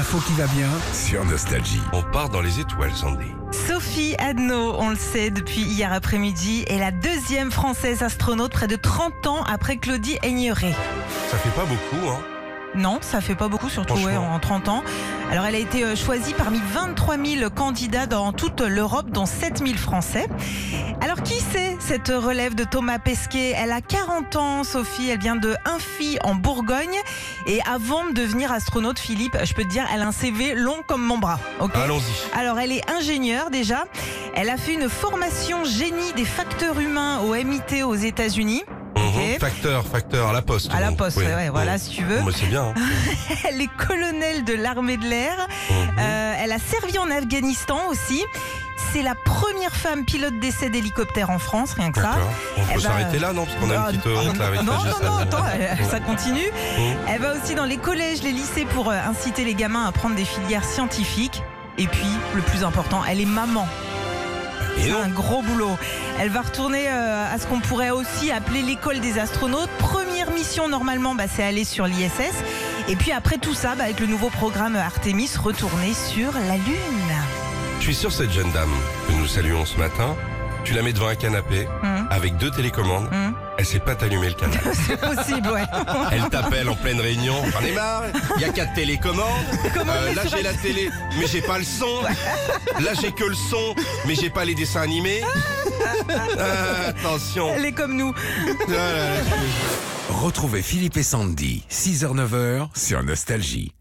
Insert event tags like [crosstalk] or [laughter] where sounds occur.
L'info qui va bien. sur Nostalgie. On part dans les étoiles, Sandy. Sophie Adno, on le sait depuis hier après-midi, est la deuxième française astronaute près de 30 ans après Claudie Aigneret. Ça fait pas beaucoup, hein Non, ça fait pas beaucoup, surtout ouais, en 30 ans. Alors elle a été euh, choisie parmi 23 000 candidats dans toute l'Europe, dont 7 000 Français. Alors qui c'est cette relève de Thomas Pesquet? Elle a 40 ans, Sophie, elle vient de Infy en Bourgogne. Et avant de devenir astronaute, Philippe, je peux te dire, elle a un CV long comme mon bras. ok? Allons-y. Alors, elle est ingénieure déjà. Elle a fait une formation génie des facteurs humains au MIT aux États-Unis. Mhm. Facteur, facteur, à la poste. À la poste, Oui. ouais, voilà, si tu veux. Bon, bah, c'est bien. hein. [laughs] Elle est colonel de l'armée de l'air. Mhm. Euh, elle a servi en Afghanistan aussi. C'est la première femme pilote d'essai d'hélicoptère en France, rien que ça. On Eh peut ben, s'arrêter là, non? Parce qu'on a une petite honte là avec non, non, non, attends, elle- ça continue. Mhm. Elle va aussi dans les collèges, les lycées pour euh, inciter les gamins à prendre des filières scientifiques. Et puis, le plus important, elle est maman. Un gros boulot. Elle va retourner euh, à ce qu'on pourrait aussi appeler l'école des astronautes. Première mission normalement, bah, c'est aller sur l'ISS. Et puis après tout ça, bah, avec le nouveau programme Artemis, retourner sur la Lune. Je suis sûr, cette jeune dame que nous saluons ce matin, tu la mets devant un canapé Hum, avec deux télécommandes. hum. Elle sait pas t'allumer le canapé. [laughs] C'est possible, ouais. [laughs] Elle t'appelle en pleine réunion. [laughs] J'en ai marre. Il y a quatre télécommandes. Comment Euh, là j'ai la télé, mais j'ai pas le son. Là j'ai que le son, mais j'ai pas les dessins animés. Ah, attention. Elle est comme nous. Ah. Retrouvez Philippe et Sandy, 6h-9h sur Nostalgie.